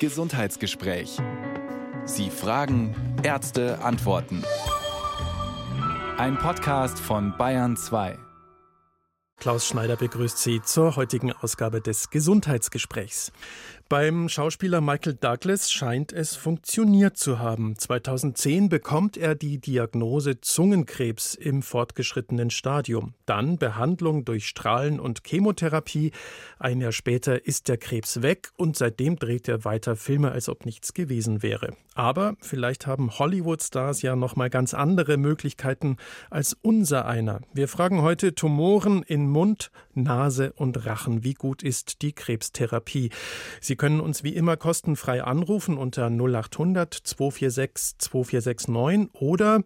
Gesundheitsgespräch. Sie fragen, Ärzte antworten. Ein Podcast von Bayern 2. Klaus Schneider begrüßt Sie zur heutigen Ausgabe des Gesundheitsgesprächs. Beim Schauspieler Michael Douglas scheint es funktioniert zu haben. 2010 bekommt er die Diagnose Zungenkrebs im fortgeschrittenen Stadium. Dann Behandlung durch Strahlen und Chemotherapie. Ein Jahr später ist der Krebs weg und seitdem dreht er weiter Filme, als ob nichts gewesen wäre. Aber vielleicht haben Hollywood-Stars ja noch mal ganz andere Möglichkeiten als unser einer. Wir fragen heute Tumoren in Mund, Nase und Rachen. Wie gut ist die Krebstherapie? Sie können uns wie immer kostenfrei anrufen unter 0800 246 2469 oder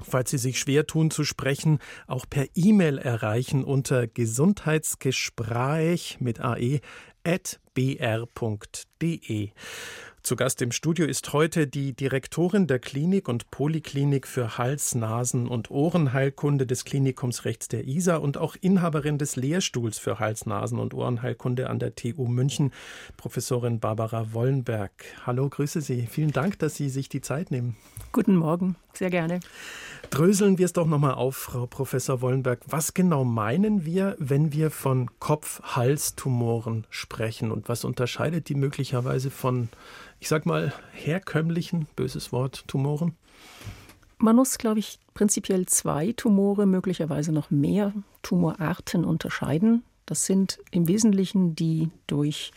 falls Sie sich schwer tun zu sprechen, auch per E-Mail erreichen unter Gesundheitsgespräch mit ae at br.de. Zu Gast im Studio ist heute die Direktorin der Klinik und Poliklinik für Hals-, Nasen- und Ohrenheilkunde des Klinikums rechts der ISA und auch Inhaberin des Lehrstuhls für Hals-, Nasen- und Ohrenheilkunde an der TU München, Professorin Barbara Wollenberg. Hallo, grüße Sie. Vielen Dank, dass Sie sich die Zeit nehmen. Guten Morgen, sehr gerne. Dröseln wir es doch nochmal auf, Frau Professor Wollenberg. Was genau meinen wir, wenn wir von Kopf-Hals-Tumoren sprechen und was unterscheidet die möglicherweise von ich sag mal, herkömmlichen, böses Wort, Tumoren? Man muss, glaube ich, prinzipiell zwei Tumore, möglicherweise noch mehr Tumorarten unterscheiden. Das sind im Wesentlichen die durch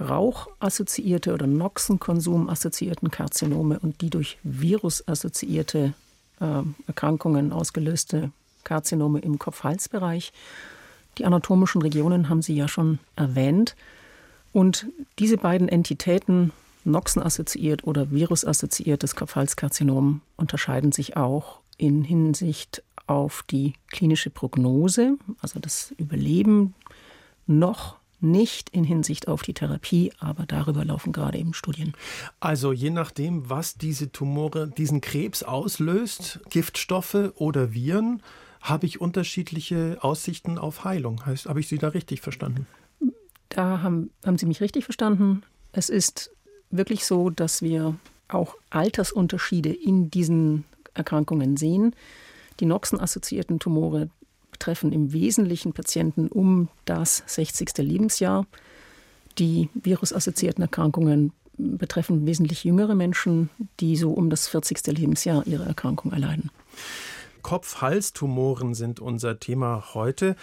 Rauch assoziierte oder Noxenkonsum assoziierten Karzinome und die durch Virus assoziierte äh, Erkrankungen ausgelöste Karzinome im Kopf-Hals-Bereich. Die anatomischen Regionen haben Sie ja schon erwähnt. Und diese beiden Entitäten, Noxen-assoziiert oder Virus-assoziiertes Kopfhalskarzinom, unterscheiden sich auch in Hinsicht auf die klinische Prognose, also das Überleben, noch nicht in Hinsicht auf die Therapie, aber darüber laufen gerade eben Studien. Also je nachdem, was diese Tumore, diesen Krebs auslöst, Giftstoffe oder Viren, habe ich unterschiedliche Aussichten auf Heilung. Heißt, habe ich Sie da richtig verstanden? Da haben, haben Sie mich richtig verstanden. Es ist wirklich so, dass wir auch Altersunterschiede in diesen Erkrankungen sehen. Die Noxen-assoziierten Tumore betreffen im Wesentlichen Patienten um das 60. Lebensjahr. Die virusassoziierten Erkrankungen betreffen wesentlich jüngere Menschen, die so um das 40. Lebensjahr ihre Erkrankung erleiden. Kopf-Hals-Tumoren sind unser Thema heute.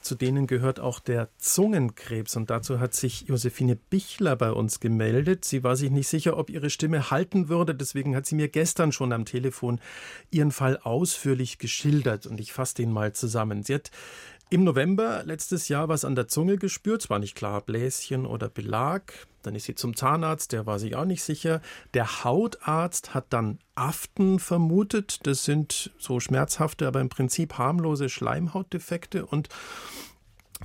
Zu denen gehört auch der Zungenkrebs. Und dazu hat sich Josephine Bichler bei uns gemeldet. Sie war sich nicht sicher, ob ihre Stimme halten würde. Deswegen hat sie mir gestern schon am Telefon ihren Fall ausführlich geschildert. Und ich fasse den mal zusammen. Sie hat im November letztes Jahr was an der Zunge gespürt, zwar nicht klar, Bläschen oder Belag. Dann ist sie zum Zahnarzt, der war sich auch nicht sicher. Der Hautarzt hat dann Aften vermutet. Das sind so schmerzhafte, aber im Prinzip harmlose Schleimhautdefekte und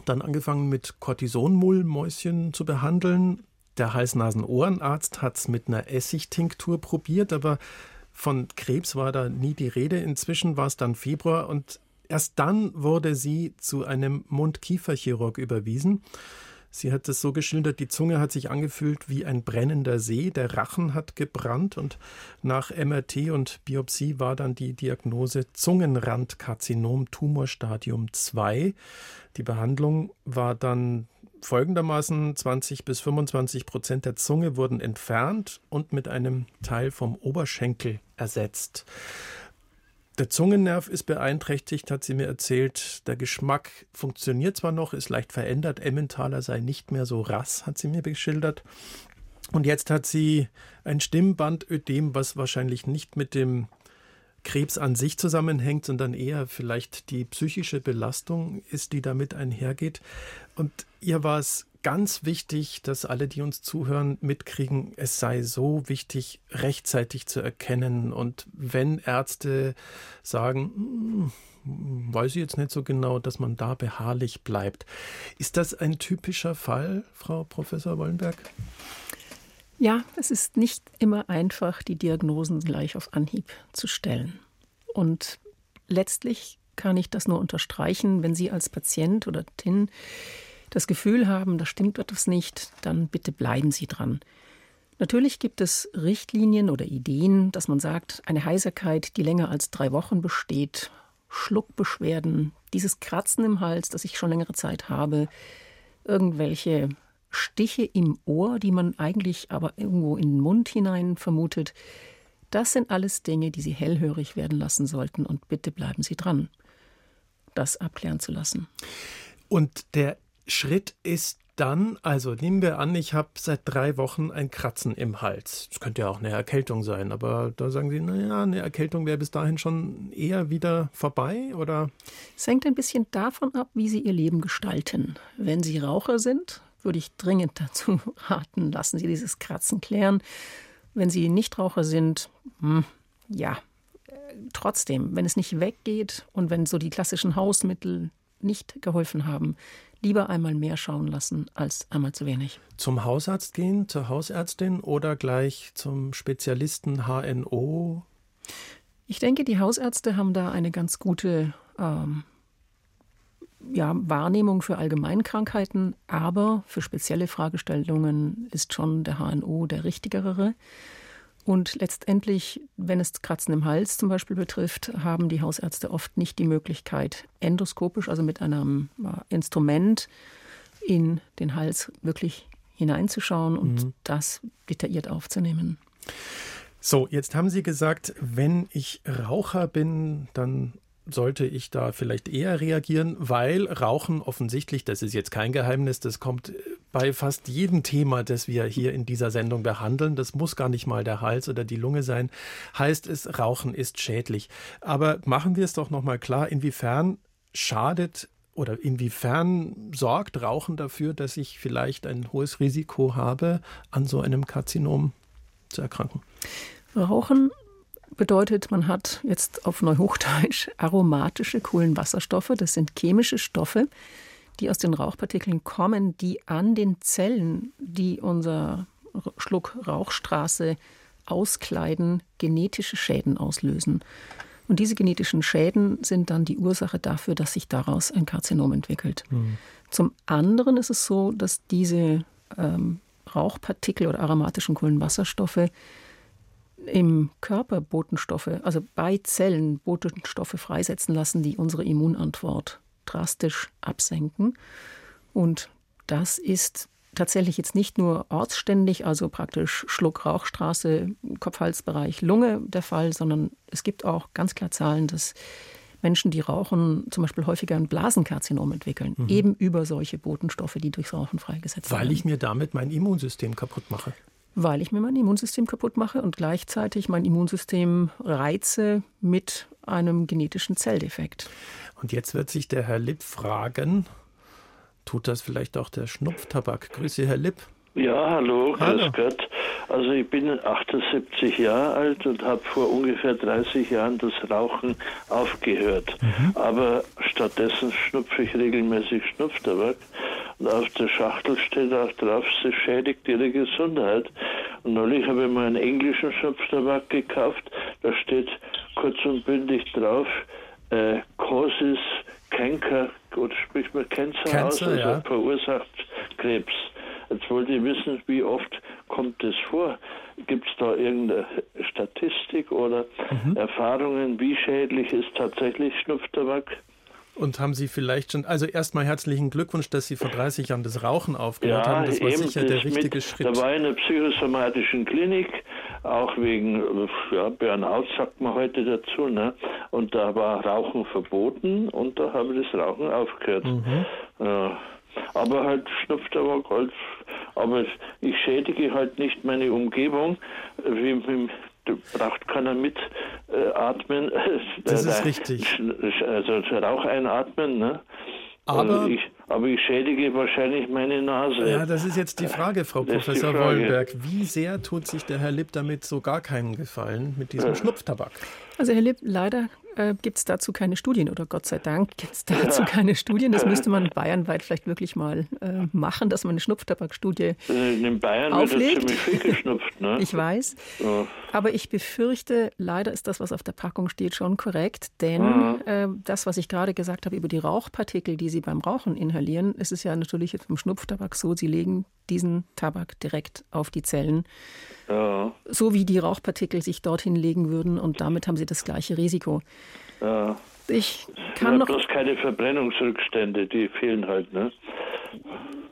dann angefangen mit Cortisonmullmäuschen zu behandeln. Der Hals-Nasen-Ohrenarzt hat es mit einer Essigtinktur probiert, aber von Krebs war da nie die Rede. Inzwischen war es dann Februar und Erst dann wurde sie zu einem Mund-Kiefer-Chirurg überwiesen. Sie hat es so geschildert, die Zunge hat sich angefühlt wie ein brennender See, der Rachen hat gebrannt und nach MRT und Biopsie war dann die Diagnose Zungenrandkarzinom Tumorstadium 2. Die Behandlung war dann folgendermaßen 20 bis 25 Prozent der Zunge wurden entfernt und mit einem Teil vom Oberschenkel ersetzt. Der Zungennerv ist beeinträchtigt, hat sie mir erzählt. Der Geschmack funktioniert zwar noch, ist leicht verändert. Emmentaler sei nicht mehr so rass, hat sie mir geschildert. Und jetzt hat sie ein Stimmbandödem, was wahrscheinlich nicht mit dem Krebs an sich zusammenhängt, sondern eher vielleicht die psychische Belastung ist, die damit einhergeht. Und ihr war es ganz wichtig, dass alle, die uns zuhören, mitkriegen, es sei so wichtig, rechtzeitig zu erkennen. Und wenn Ärzte sagen, hm, weiß ich jetzt nicht so genau, dass man da beharrlich bleibt. Ist das ein typischer Fall, Frau Professor Wollenberg? Ja, es ist nicht immer einfach, die Diagnosen gleich auf Anhieb zu stellen. Und letztlich kann ich das nur unterstreichen, wenn Sie als Patient oder TIN das Gefühl haben, da stimmt etwas nicht, dann bitte bleiben Sie dran. Natürlich gibt es Richtlinien oder Ideen, dass man sagt, eine Heiserkeit, die länger als drei Wochen besteht, Schluckbeschwerden, dieses Kratzen im Hals, das ich schon längere Zeit habe, irgendwelche Stiche im Ohr, die man eigentlich aber irgendwo in den Mund hinein vermutet, das sind alles Dinge, die Sie hellhörig werden lassen sollten und bitte bleiben Sie dran, das abklären zu lassen. Und der Schritt ist dann, also nehmen wir an, ich habe seit drei Wochen ein Kratzen im Hals. Das könnte ja auch eine Erkältung sein, aber da sagen Sie, naja, eine Erkältung wäre bis dahin schon eher wieder vorbei, oder? Es hängt ein bisschen davon ab, wie Sie Ihr Leben gestalten. Wenn Sie Raucher sind, würde ich dringend dazu raten, lassen Sie dieses Kratzen klären. Wenn Sie Nichtraucher sind, hm, ja, trotzdem, wenn es nicht weggeht und wenn so die klassischen Hausmittel nicht geholfen haben, lieber einmal mehr schauen lassen als einmal zu wenig. Zum Hausarzt gehen, zur Hausärztin oder gleich zum Spezialisten HNO? Ich denke, die Hausärzte haben da eine ganz gute ähm, ja, Wahrnehmung für Allgemeinkrankheiten, aber für spezielle Fragestellungen ist schon der HNO der richtigere. Und letztendlich, wenn es Kratzen im Hals zum Beispiel betrifft, haben die Hausärzte oft nicht die Möglichkeit, endoskopisch, also mit einem äh, Instrument in den Hals wirklich hineinzuschauen und mhm. das detailliert aufzunehmen. So, jetzt haben Sie gesagt, wenn ich Raucher bin, dann sollte ich da vielleicht eher reagieren, weil Rauchen offensichtlich, das ist jetzt kein Geheimnis, das kommt bei fast jedem Thema, das wir hier in dieser Sendung behandeln, das muss gar nicht mal der Hals oder die Lunge sein, heißt es, Rauchen ist schädlich. Aber machen wir es doch nochmal klar, inwiefern schadet oder inwiefern sorgt Rauchen dafür, dass ich vielleicht ein hohes Risiko habe, an so einem Karzinom zu erkranken? Rauchen bedeutet, man hat jetzt auf Neuhochdeutsch aromatische Kohlenwasserstoffe. Das sind chemische Stoffe, die aus den Rauchpartikeln kommen, die an den Zellen, die unser Schluck Rauchstraße auskleiden, genetische Schäden auslösen. Und diese genetischen Schäden sind dann die Ursache dafür, dass sich daraus ein Karzinom entwickelt. Mhm. Zum anderen ist es so, dass diese ähm, Rauchpartikel oder aromatischen Kohlenwasserstoffe im Körper Botenstoffe, also bei Zellen Botenstoffe freisetzen lassen, die unsere Immunantwort drastisch absenken. Und das ist tatsächlich jetzt nicht nur ortsständig, also praktisch Schluck, Rauchstraße, Kopf-Hals-Bereich, Lunge der Fall, sondern es gibt auch ganz klar Zahlen, dass Menschen, die rauchen, zum Beispiel häufiger ein Blasenkarzinom entwickeln, mhm. eben über solche Botenstoffe, die durchs Rauchen freigesetzt werden. Weil ich mir damit mein Immunsystem kaputt mache weil ich mir mein Immunsystem kaputt mache und gleichzeitig mein Immunsystem reize mit einem genetischen Zelldefekt. Und jetzt wird sich der Herr Lipp fragen, tut das vielleicht auch der Schnupftabak? Grüße, Herr Lipp. Ja, hallo, hallo. grüß Gott. Also ich bin 78 Jahre alt und habe vor ungefähr 30 Jahren das Rauchen aufgehört. Mhm. Aber stattdessen schnupfe ich regelmäßig Schnupftabak. Und auf der Schachtel steht auch drauf, sie schädigt ihre Gesundheit. Und neulich habe ich mal einen englischen Schnupftabak gekauft. Da steht kurz und bündig drauf, äh, causes Cancer, oder spricht man Cancer, Cancer aus, also ja. verursacht Krebs. Jetzt wollte ich wissen, wie oft kommt das vor? Gibt es da irgendeine Statistik oder mhm. Erfahrungen, wie schädlich ist tatsächlich Schnupftabak? Und haben Sie vielleicht schon, also erstmal herzlichen Glückwunsch, dass Sie vor 30 Jahren das Rauchen aufgehört ja, haben. Das war sicher der richtige Schritt. Da war in einer psychosomatischen Klinik, auch wegen ja, Burnout sagt man heute dazu, ne? Und da war Rauchen verboten und da habe ich das Rauchen aufgehört. Mhm. Ja. Aber halt Schnupftabak, halt, aber ich schädige halt nicht meine Umgebung, wie mit braucht keiner mitatmen. Äh, das ist richtig. Also Rauch einatmen, ne? Aber ich, aber ich schädige wahrscheinlich meine Nase. Ja, das ist jetzt die Frage, Frau das Professor Frage. Wollenberg. Wie sehr tut sich der Herr Lipp damit so gar keinen Gefallen mit diesem äh. Schnupftabak? Also Herr Lipp, leider äh, gibt es dazu keine Studien oder Gott sei Dank gibt es dazu ja. keine Studien. Das müsste man bayernweit vielleicht wirklich mal äh, machen, dass man eine Schnupftabakstudie In Bayern auflegt. wird ziemlich viel geschnupft. Ne? ich weiß. Ja. Aber ich befürchte, leider ist das, was auf der Packung steht, schon korrekt. Denn mhm. äh, das, was ich gerade gesagt habe über die Rauchpartikel, die Sie beim Rauchen inhalieren, ist es ja natürlich jetzt beim Schnupftabak so, Sie legen diesen Tabak direkt auf die Zellen. Ja. So wie die Rauchpartikel sich dorthin legen würden und damit haben sie das gleiche Risiko. Ja. Ich kann noch. bloß keine Verbrennungsrückstände, die fehlen halt, ne?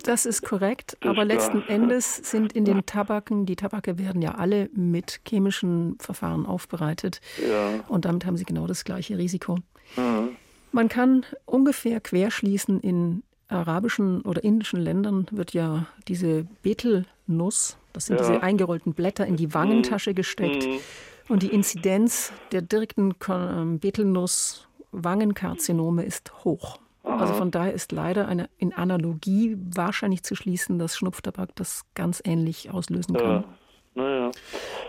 Das ist korrekt, das aber letzten klar. Endes sind in den Tabaken, die Tabake werden ja alle mit chemischen Verfahren aufbereitet. Ja. Und damit haben sie genau das gleiche Risiko. Mhm. Man kann ungefähr querschließen in arabischen oder indischen Ländern wird ja diese Betelnuss, das sind ja. diese eingerollten Blätter, in die Wangentasche gesteckt. Mhm. Und die Inzidenz der direkten ähm, Betelnuss-Wangenkarzinome ist hoch. Aha. Also von daher ist leider eine in Analogie wahrscheinlich zu schließen, dass Schnupftabak das ganz ähnlich auslösen kann. Ja. Naja.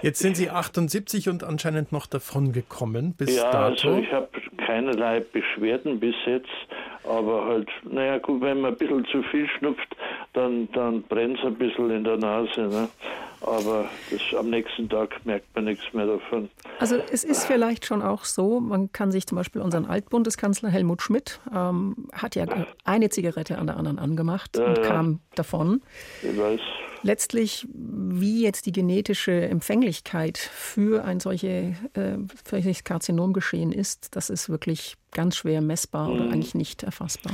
Jetzt sind Sie 78 und anscheinend noch davon gekommen bis ja, dato. Also ich habe keinerlei Beschwerden bis jetzt, aber halt, naja gut, wenn man ein bisschen zu viel schnupft, dann, dann brennt es ein bisschen in der Nase. Ne? Aber das, am nächsten Tag merkt man nichts mehr davon. Also es ist vielleicht schon auch so, man kann sich zum Beispiel unseren Altbundeskanzler Helmut Schmidt, ähm, hat ja eine Zigarette an der anderen angemacht ja, und ja. kam davon. Ich weiß letztlich, wie jetzt die genetische Empfänglichkeit für ein solche, äh, solches Karzinom geschehen ist, das ist wirklich ganz schwer messbar oder mhm. eigentlich nicht erfassbar.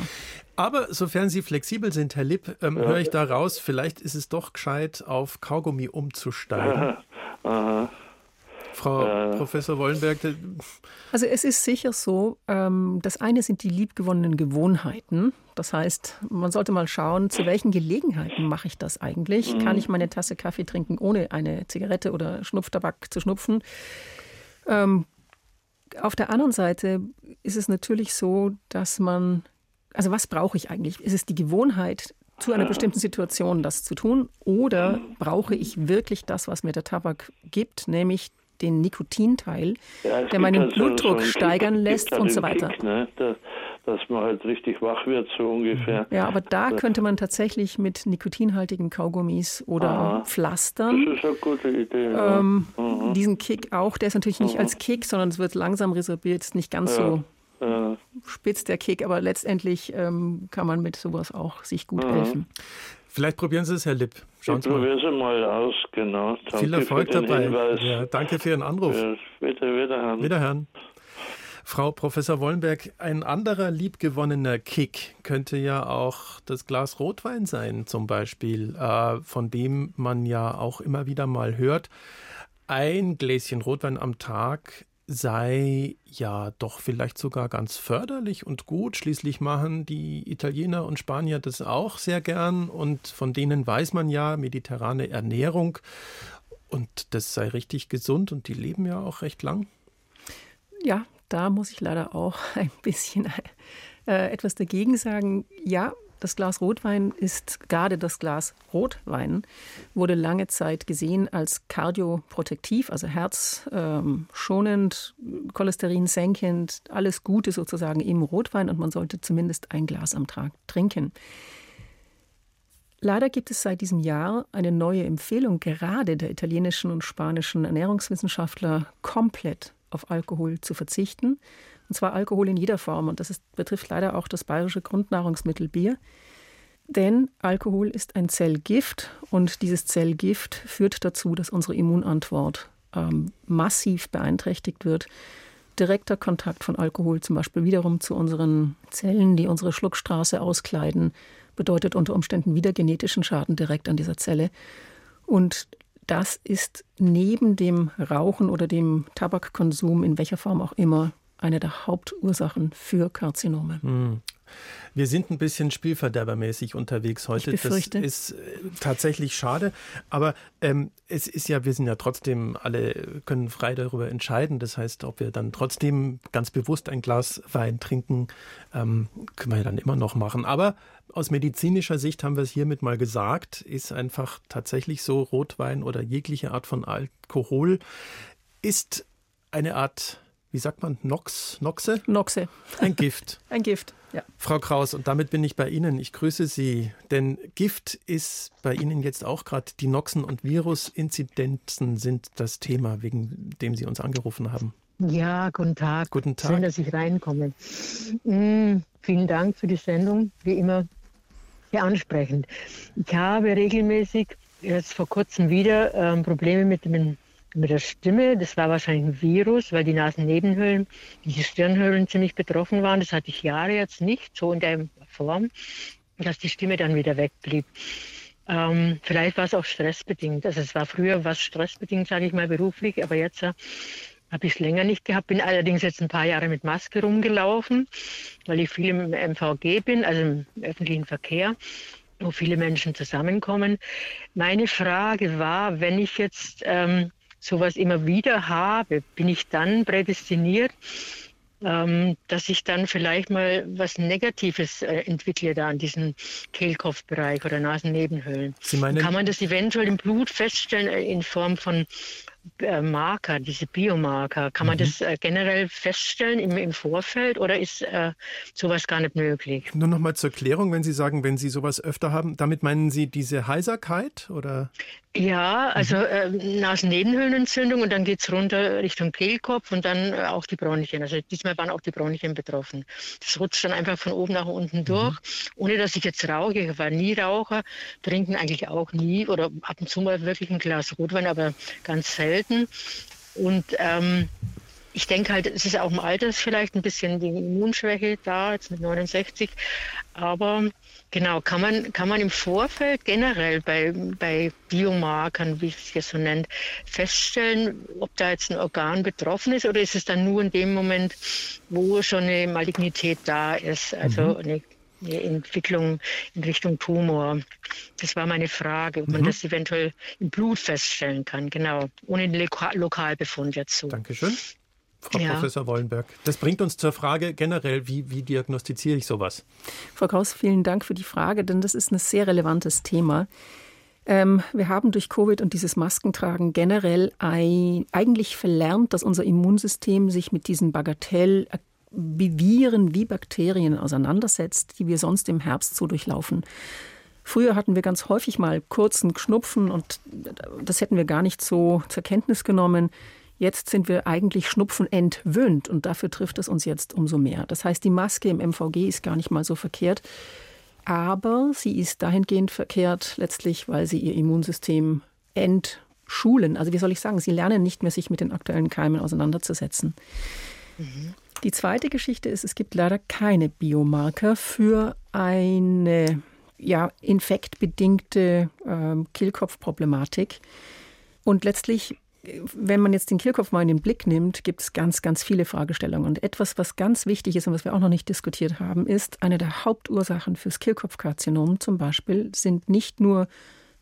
Aber sofern Sie flexibel sind, Herr Lipp, ähm, ja. höre ich da raus, vielleicht ist es doch gescheit, auf Kaugummi umzusteigen. Aha. Frau äh, Professor Wollenberg. Also es ist sicher so, ähm, das eine sind die liebgewonnenen Gewohnheiten. Das heißt, man sollte mal schauen, zu welchen Gelegenheiten mache ich das eigentlich? Mhm. Kann ich meine Tasse Kaffee trinken, ohne eine Zigarette oder Schnupftabak zu schnupfen? Ähm, auf der anderen Seite ist es natürlich so, dass man, also was brauche ich eigentlich? Ist es die Gewohnheit, zu einer bestimmten Situation das zu tun? Oder brauche ich wirklich das, was mir der Tabak gibt, nämlich den Nikotinteil, ja, der meinen also Blutdruck so steigern lässt und so weiter. Kick, ne? Da, dass man halt richtig wach wird, so ungefähr. Ja, aber da das könnte man tatsächlich mit nikotinhaltigen Kaugummis oder Aha, Pflastern. Das ist eine gute Idee. Ähm, ja. Diesen Kick auch, der ist natürlich nicht Aha. als Kick, sondern es wird langsam resorbiert, ist nicht ganz ja. so ja. spitz der Kick, aber letztendlich ähm, kann man mit sowas auch sich gut helfen. Vielleicht probieren Sie es, Herr Lipp. Schauen ich probiere es mal aus, genau. Danke Viel Erfolg dabei. Ja, danke für Ihren Anruf. Ja, bitte, wiederhören. Wiederhören. Frau Professor Wollenberg, ein anderer liebgewonnener Kick könnte ja auch das Glas Rotwein sein, zum Beispiel, äh, von dem man ja auch immer wieder mal hört. Ein Gläschen Rotwein am Tag sei ja doch vielleicht sogar ganz förderlich und gut. Schließlich machen die Italiener und Spanier das auch sehr gern und von denen weiß man ja, mediterrane Ernährung und das sei richtig gesund und die leben ja auch recht lang. Ja, da muss ich leider auch ein bisschen äh, etwas dagegen sagen. Ja, das Glas Rotwein ist gerade das Glas Rotwein, wurde lange Zeit gesehen als kardioprotektiv, also herzschonend, Cholesterin senkend, alles Gute sozusagen im Rotwein und man sollte zumindest ein Glas am Tag trinken. Leider gibt es seit diesem Jahr eine neue Empfehlung, gerade der italienischen und spanischen Ernährungswissenschaftler, komplett auf Alkohol zu verzichten. Und zwar Alkohol in jeder Form. Und das ist, betrifft leider auch das bayerische Grundnahrungsmittel Bier. Denn Alkohol ist ein Zellgift und dieses Zellgift führt dazu, dass unsere Immunantwort ähm, massiv beeinträchtigt wird. Direkter Kontakt von Alkohol zum Beispiel wiederum zu unseren Zellen, die unsere Schluckstraße auskleiden, bedeutet unter Umständen wieder genetischen Schaden direkt an dieser Zelle. Und das ist neben dem Rauchen oder dem Tabakkonsum in welcher Form auch immer eine der Hauptursachen für Karzinome. Wir sind ein bisschen spielverderbermäßig unterwegs heute. das ist äh, tatsächlich schade. Aber ähm, es ist ja, wir sind ja trotzdem alle, können frei darüber entscheiden. Das heißt, ob wir dann trotzdem ganz bewusst ein Glas Wein trinken, ähm, können wir ja dann immer noch machen. Aber aus medizinischer Sicht haben wir es hiermit mal gesagt, ist einfach tatsächlich so, Rotwein oder jegliche Art von Alkohol ist eine Art wie sagt man, Nox, Noxe? Noxe. Ein Gift. Ein Gift, ja. Frau Kraus, und damit bin ich bei Ihnen. Ich grüße Sie, denn Gift ist bei Ihnen jetzt auch gerade die Noxen- und Virusinzidenzen sind das Thema, wegen dem Sie uns angerufen haben. Ja, guten Tag. Guten Tag. Schön, dass ich reinkomme. Mm, vielen Dank für die Sendung, wie immer sehr ansprechend. Ich habe regelmäßig jetzt vor kurzem wieder ähm, Probleme mit dem mit der Stimme. Das war wahrscheinlich ein Virus, weil die Nasennebenhöhlen, die Stirnhöhlen ziemlich betroffen waren. Das hatte ich Jahre jetzt nicht, so in der Form, dass die Stimme dann wieder wegblieb. Ähm, vielleicht war es auch stressbedingt. Also es war früher was stressbedingt, sage ich mal, beruflich, aber jetzt äh, habe ich es länger nicht gehabt. Bin allerdings jetzt ein paar Jahre mit Maske rumgelaufen, weil ich viel im MVG bin, also im öffentlichen Verkehr wo viele Menschen zusammenkommen. Meine Frage war, wenn ich jetzt ähm, sowas immer wieder habe, bin ich dann prädestiniert, ähm, dass ich dann vielleicht mal was Negatives äh, entwickle da an diesem Kehlkopfbereich oder Nasennebenhöhlen. Kann man das eventuell im Blut feststellen äh, in Form von Marker, diese Biomarker, kann man mhm. das äh, generell feststellen im, im Vorfeld oder ist äh, sowas gar nicht möglich? Nur noch mal zur Klärung, wenn Sie sagen, wenn Sie sowas öfter haben, damit meinen Sie diese Heiserkeit oder? Ja, also mhm. äh, Nasennebenhöhlenentzündung und dann geht es runter Richtung Kehlkopf und dann äh, auch die Bronchien. Also diesmal waren auch die Bronchien betroffen. Das rutscht dann einfach von oben nach unten mhm. durch, ohne dass ich jetzt rauche. Ich war nie Raucher, trinken eigentlich auch nie oder ab und zu mal wirklich ein Glas Rotwein, aber ganz selten. Und ähm, ich denke halt, es ist auch im Alter vielleicht ein bisschen die Immunschwäche da, jetzt mit 69. Aber genau, kann man, kann man im Vorfeld generell bei, bei Biomarkern, wie es hier so nennt, feststellen, ob da jetzt ein Organ betroffen ist oder ist es dann nur in dem Moment, wo schon eine Malignität da ist, also mhm. eine, Entwicklung in Richtung Tumor? Das war meine Frage, ob man mhm. das eventuell im Blut feststellen kann, genau, ohne den Loka Lokalbefund dazu. Dankeschön. Frau ja. Professor Wollenberg. Das bringt uns zur Frage generell, wie, wie diagnostiziere ich sowas? Frau Kraus, vielen Dank für die Frage, denn das ist ein sehr relevantes Thema. Ähm, wir haben durch Covid und dieses Maskentragen generell ein, eigentlich verlernt, dass unser Immunsystem sich mit diesen Bagatell wie Viren, wie Bakterien auseinandersetzt, die wir sonst im Herbst so durchlaufen. Früher hatten wir ganz häufig mal kurzen Schnupfen und das hätten wir gar nicht so zur Kenntnis genommen. Jetzt sind wir eigentlich Schnupfen entwöhnt und dafür trifft es uns jetzt umso mehr. Das heißt, die Maske im MVG ist gar nicht mal so verkehrt, aber sie ist dahingehend verkehrt letztlich, weil sie ihr Immunsystem entschulen. Also wie soll ich sagen, sie lernen nicht mehr, sich mit den aktuellen Keimen auseinanderzusetzen. Mhm. Die zweite Geschichte ist, es gibt leider keine Biomarker für eine ja, infektbedingte äh, Kehlkopfproblematik. Und letztlich wenn man jetzt den Kirchhoff mal in den Blick nimmt, gibt es ganz, ganz viele Fragestellungen. Und etwas, was ganz wichtig ist und was wir auch noch nicht diskutiert haben, ist, eine der Hauptursachen fürs Kehlkopfkarzinom zum Beispiel sind nicht nur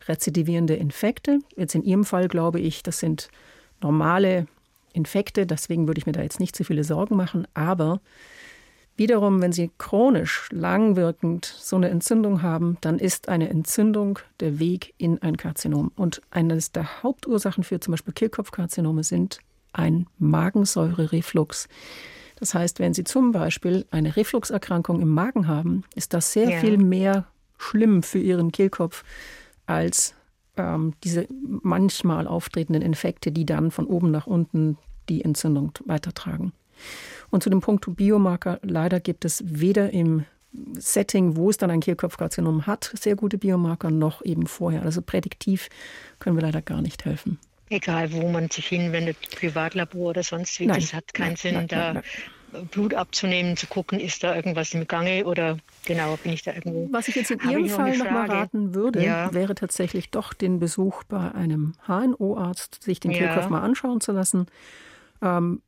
rezidivierende Infekte. Jetzt in Ihrem Fall glaube ich, das sind normale Infekte, deswegen würde ich mir da jetzt nicht zu viele Sorgen machen, aber Wiederum, wenn Sie chronisch, langwirkend so eine Entzündung haben, dann ist eine Entzündung der Weg in ein Karzinom. Und eines der Hauptursachen für zum Beispiel Kehlkopfkarzinome sind ein Magensäurereflux. Das heißt, wenn Sie zum Beispiel eine Refluxerkrankung im Magen haben, ist das sehr ja. viel mehr schlimm für Ihren Kehlkopf als ähm, diese manchmal auftretenden Infekte, die dann von oben nach unten die Entzündung weitertragen. Und zu dem Punkt Biomarker, leider gibt es weder im Setting, wo es dann ein Kehlkopfkarzinom hat, sehr gute Biomarker, noch eben vorher. Also prädiktiv können wir leider gar nicht helfen. Egal, wo man sich hinwendet, Privatlabor oder sonst wie, nein, das hat keinen nein, Sinn, nein, da Blut abzunehmen, zu gucken, ist da irgendwas im Gange oder genau, bin ich da irgendwo. Was ich jetzt in Ihrem Fall noch mal raten würde, ja. wäre tatsächlich doch den Besuch bei einem HNO-Arzt, sich den ja. Kehlkopf mal anschauen zu lassen ähm,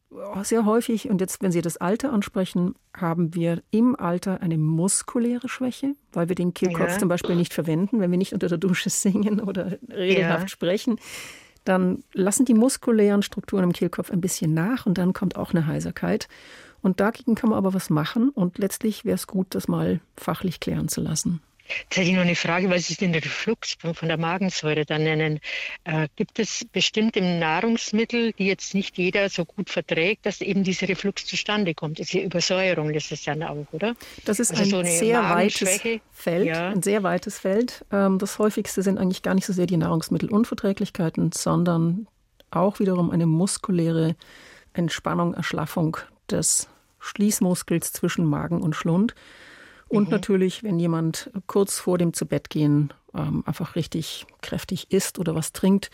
sehr häufig, und jetzt, wenn Sie das Alter ansprechen, haben wir im Alter eine muskuläre Schwäche, weil wir den Kehlkopf ja. zum Beispiel nicht verwenden, wenn wir nicht unter der Dusche singen oder regelhaft sprechen. Dann lassen die muskulären Strukturen im Kehlkopf ein bisschen nach und dann kommt auch eine Heiserkeit. Und dagegen kann man aber was machen und letztlich wäre es gut, das mal fachlich klären zu lassen. Jetzt hätte ich noch eine Frage, weil Sie den Reflux von der Magensäure dann nennen. Äh, gibt es bestimmte Nahrungsmittel, die jetzt nicht jeder so gut verträgt, dass eben dieser Reflux zustande kommt? Diese Übersäuerung, das ist dann auch, oder? Das ist also ein so sehr weites Feld, ja. ein sehr weites Feld. Ähm, das häufigste sind eigentlich gar nicht so sehr die Nahrungsmittelunverträglichkeiten, sondern auch wiederum eine muskuläre Entspannung, Erschlaffung des Schließmuskels zwischen Magen und Schlund. Und mhm. natürlich, wenn jemand kurz vor dem Zubettgehen ähm, einfach richtig kräftig isst oder was trinkt,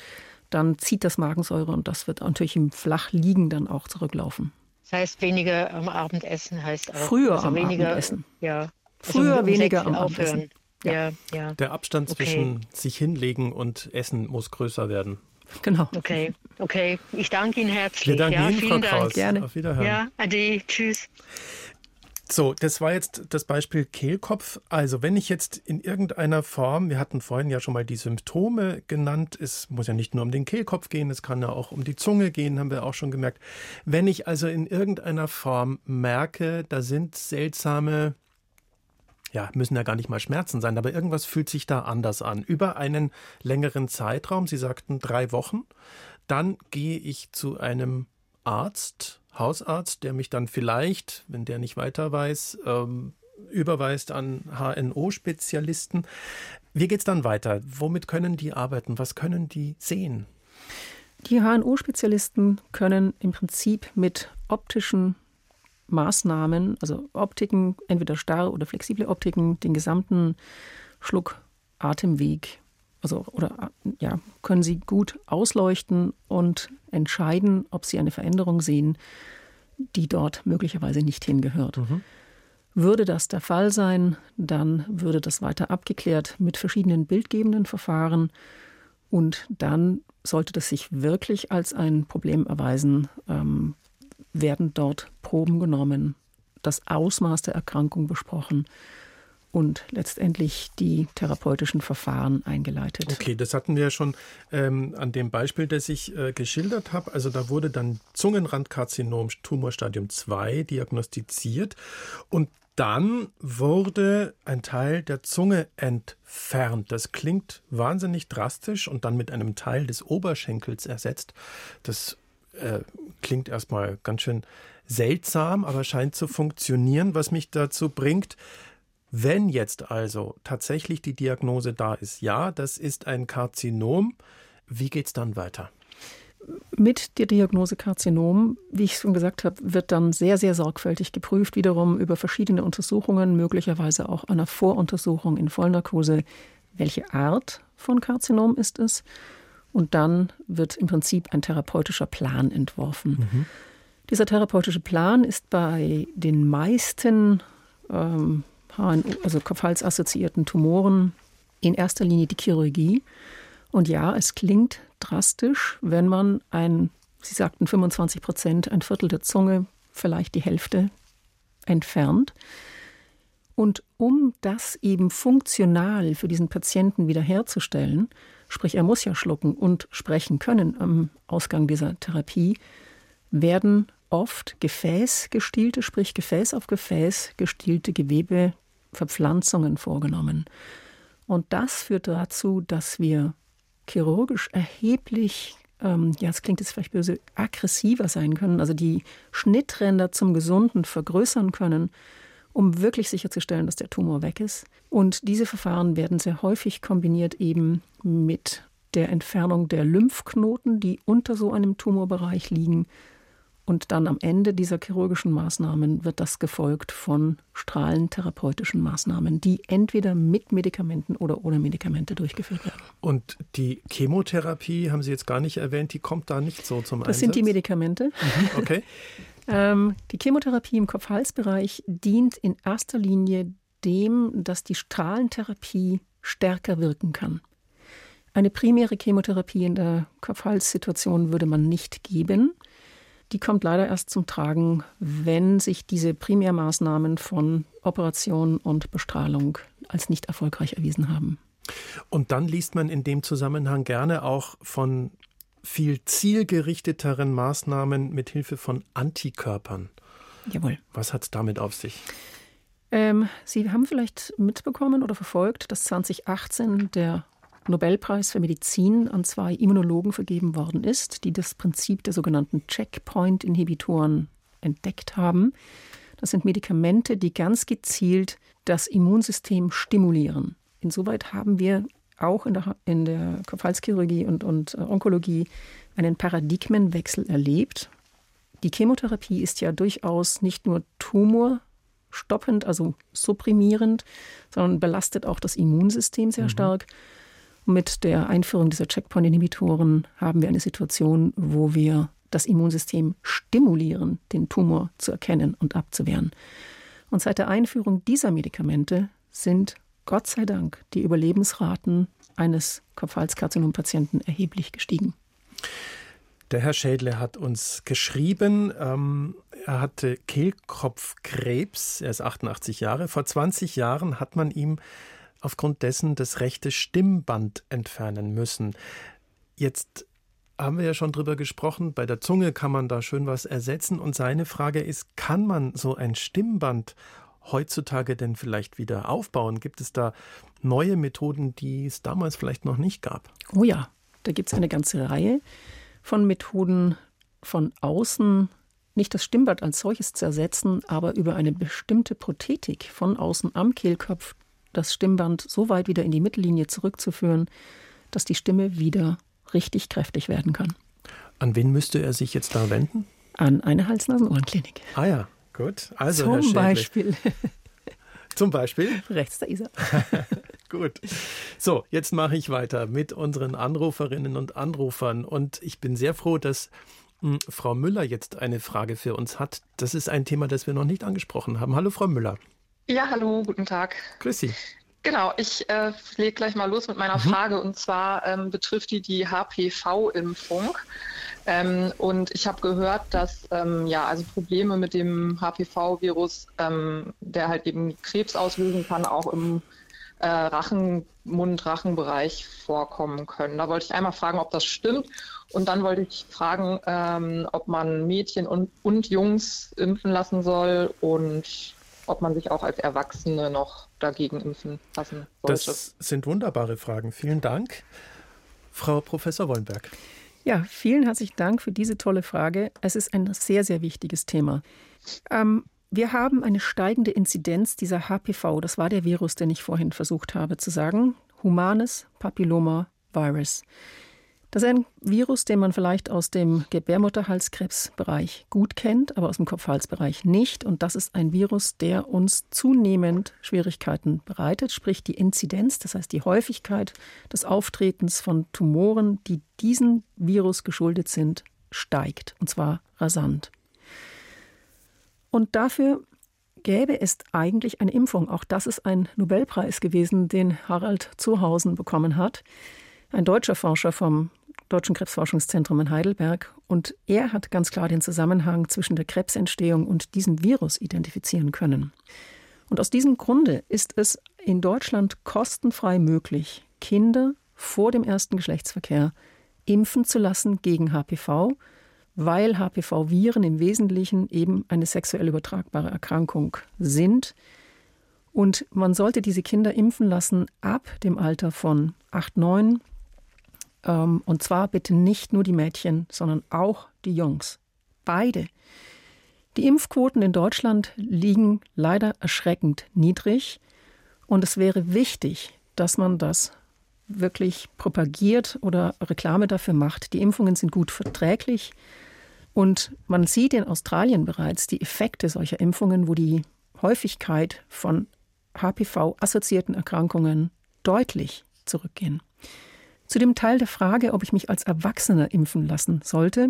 dann zieht das Magensäure und das wird natürlich im Flachliegen dann auch zurücklaufen. Das heißt, weniger am Abendessen heißt auch. Früher also am weniger, Abendessen. Ja. Also Früher weniger am aufhören. Abendessen. Ja. ja, Der Abstand okay. zwischen sich hinlegen und Essen muss größer werden. Genau. Okay, okay. Ich danke Ihnen herzlich. Wir danken ja, Ihnen, vielen Frau Kraus. Gerne. Auf Wiederhören. Ja, ade. Tschüss. So, das war jetzt das Beispiel Kehlkopf. Also wenn ich jetzt in irgendeiner Form, wir hatten vorhin ja schon mal die Symptome genannt, es muss ja nicht nur um den Kehlkopf gehen, es kann ja auch um die Zunge gehen, haben wir auch schon gemerkt. Wenn ich also in irgendeiner Form merke, da sind seltsame, ja, müssen ja gar nicht mal Schmerzen sein, aber irgendwas fühlt sich da anders an. Über einen längeren Zeitraum, Sie sagten drei Wochen, dann gehe ich zu einem Arzt, Hausarzt, der mich dann vielleicht, wenn der nicht weiter weiß, ähm, überweist an HNO-Spezialisten. Wie geht es dann weiter? Womit können die arbeiten? Was können die sehen? Die HNO-Spezialisten können im Prinzip mit optischen Maßnahmen, also Optiken, entweder starre oder flexible Optiken, den gesamten Schluckatemweg, also oder ja, können sie gut ausleuchten und entscheiden, ob sie eine Veränderung sehen, die dort möglicherweise nicht hingehört. Mhm. Würde das der Fall sein, dann würde das weiter abgeklärt mit verschiedenen bildgebenden Verfahren und dann sollte das sich wirklich als ein Problem erweisen, ähm, werden dort Proben genommen, das Ausmaß der Erkrankung besprochen und letztendlich die therapeutischen Verfahren eingeleitet. Okay, das hatten wir ja schon ähm, an dem Beispiel, das ich äh, geschildert habe. Also da wurde dann Zungenrandkarzinom Tumorstadium 2 diagnostiziert und dann wurde ein Teil der Zunge entfernt. Das klingt wahnsinnig drastisch und dann mit einem Teil des Oberschenkels ersetzt. Das äh, klingt erstmal ganz schön seltsam, aber scheint zu funktionieren, was mich dazu bringt, wenn jetzt also tatsächlich die Diagnose da ist, ja, das ist ein Karzinom, wie geht es dann weiter? Mit der Diagnose Karzinom, wie ich schon gesagt habe, wird dann sehr, sehr sorgfältig geprüft, wiederum über verschiedene Untersuchungen, möglicherweise auch einer Voruntersuchung in Vollnarkose, welche Art von Karzinom ist es. Und dann wird im Prinzip ein therapeutischer Plan entworfen. Mhm. Dieser therapeutische Plan ist bei den meisten ähm, also Kopfhalsassoziierten Tumoren in erster Linie die Chirurgie. Und ja, es klingt drastisch, wenn man ein, Sie sagten 25 Prozent, ein Viertel der Zunge, vielleicht die Hälfte entfernt. Und um das eben funktional für diesen Patienten wiederherzustellen, sprich er muss ja schlucken und sprechen können am Ausgang dieser Therapie, werden oft gefäßgestielte, sprich Gefäß auf Gefäß gestielte Gewebeverpflanzungen vorgenommen. Und das führt dazu, dass wir chirurgisch erheblich, ähm, ja, es klingt jetzt vielleicht böse, aggressiver sein können, also die Schnittränder zum Gesunden vergrößern können, um wirklich sicherzustellen, dass der Tumor weg ist. Und diese Verfahren werden sehr häufig kombiniert eben mit der Entfernung der Lymphknoten, die unter so einem Tumorbereich liegen, und dann am Ende dieser chirurgischen Maßnahmen wird das gefolgt von strahlentherapeutischen Maßnahmen, die entweder mit Medikamenten oder ohne Medikamente durchgeführt werden. Und die Chemotherapie haben Sie jetzt gar nicht erwähnt, die kommt da nicht so zum das Einsatz? Das sind die Medikamente. Mhm, okay. ähm, die Chemotherapie im Kopf-Hals-Bereich dient in erster Linie dem, dass die Strahlentherapie stärker wirken kann. Eine primäre Chemotherapie in der Kopf-Hals-Situation würde man nicht geben die kommt leider erst zum Tragen, wenn sich diese Primärmaßnahmen von Operation und Bestrahlung als nicht erfolgreich erwiesen haben. Und dann liest man in dem Zusammenhang gerne auch von viel zielgerichteteren Maßnahmen mit Hilfe von Antikörpern. Jawohl. Was hat es damit auf sich? Ähm, Sie haben vielleicht mitbekommen oder verfolgt, dass 2018 der Nobelpreis für Medizin an zwei Immunologen vergeben worden ist, die das Prinzip der sogenannten Checkpoint-Inhibitoren entdeckt haben. Das sind Medikamente, die ganz gezielt das Immunsystem stimulieren. Insoweit haben wir auch in der, in der Kopfhalschirurgie und, und äh, Onkologie einen Paradigmenwechsel erlebt. Die Chemotherapie ist ja durchaus nicht nur tumorstoppend, also supprimierend, sondern belastet auch das Immunsystem sehr mhm. stark. Mit der Einführung dieser Checkpoint-Inhibitoren haben wir eine Situation, wo wir das Immunsystem stimulieren, den Tumor zu erkennen und abzuwehren. Und seit der Einführung dieser Medikamente sind Gott sei Dank die Überlebensraten eines Kopfhalskarzinom-Patienten erheblich gestiegen. Der Herr Schädle hat uns geschrieben, ähm, er hatte Kehlkopfkrebs, er ist 88 Jahre. Vor 20 Jahren hat man ihm aufgrund dessen das rechte Stimmband entfernen müssen. Jetzt haben wir ja schon drüber gesprochen, bei der Zunge kann man da schön was ersetzen. Und seine Frage ist, kann man so ein Stimmband heutzutage denn vielleicht wieder aufbauen? Gibt es da neue Methoden, die es damals vielleicht noch nicht gab? Oh ja, da gibt es eine ganze Reihe von Methoden von außen, nicht das Stimmband als solches zu ersetzen, aber über eine bestimmte Prothetik von außen am Kehlkopf das Stimmband so weit wieder in die Mittellinie zurückzuführen, dass die Stimme wieder richtig kräftig werden kann. An wen müsste er sich jetzt da wenden? An eine Hals-Nasen-Ohren-Klinik. Ah ja, gut. Also, Zum Beispiel. Zum Beispiel? Rechts der Isar. Gut. So, jetzt mache ich weiter mit unseren Anruferinnen und Anrufern. Und ich bin sehr froh, dass hm, Frau Müller jetzt eine Frage für uns hat. Das ist ein Thema, das wir noch nicht angesprochen haben. Hallo, Frau Müller. Ja, hallo, guten Tag. Grüß Sie. Genau, ich äh, lege gleich mal los mit meiner mhm. Frage und zwar ähm, betrifft die die HPV-Impfung. Ähm, und ich habe gehört, dass ähm, ja also Probleme mit dem HPV-Virus, ähm, der halt eben Krebs auslösen kann, auch im äh, Rachen, Mund-Rachenbereich vorkommen können. Da wollte ich einmal fragen, ob das stimmt. Und dann wollte ich fragen, ähm, ob man Mädchen und, und Jungs impfen lassen soll und ob man sich auch als Erwachsene noch dagegen impfen lassen sollte. Das sind wunderbare Fragen. Vielen Dank. Frau Professor Wollenberg. Ja, vielen herzlichen Dank für diese tolle Frage. Es ist ein sehr, sehr wichtiges Thema. Ähm, wir haben eine steigende Inzidenz dieser HPV. Das war der Virus, den ich vorhin versucht habe zu sagen. Humanes Papilloma Virus. Das ist ein Virus, den man vielleicht aus dem Gebärmutterhalskrebsbereich gut kennt, aber aus dem Kopfhalsbereich nicht. Und das ist ein Virus, der uns zunehmend Schwierigkeiten bereitet, sprich die Inzidenz, das heißt die Häufigkeit des Auftretens von Tumoren, die diesem Virus geschuldet sind, steigt. Und zwar rasant. Und dafür gäbe es eigentlich eine Impfung. Auch das ist ein Nobelpreis gewesen, den Harald Zuhausen bekommen hat. Ein deutscher Forscher vom Deutschen Krebsforschungszentrum in Heidelberg. Und er hat ganz klar den Zusammenhang zwischen der Krebsentstehung und diesem Virus identifizieren können. Und aus diesem Grunde ist es in Deutschland kostenfrei möglich, Kinder vor dem ersten Geschlechtsverkehr impfen zu lassen gegen HPV, weil HPV-Viren im Wesentlichen eben eine sexuell übertragbare Erkrankung sind. Und man sollte diese Kinder impfen lassen ab dem Alter von 8, 9 ähm, und zwar bitte nicht nur die Mädchen, sondern auch die Jungs. Beide. Die Impfquoten in Deutschland liegen leider erschreckend niedrig. Und es wäre wichtig, dass man das wirklich propagiert oder Reklame dafür macht. Die Impfungen sind gut verträglich. Und man sieht in Australien bereits die Effekte solcher Impfungen, wo die Häufigkeit von HPV-assoziierten Erkrankungen deutlich zurückgehen. Zu dem Teil der Frage, ob ich mich als Erwachsener impfen lassen sollte,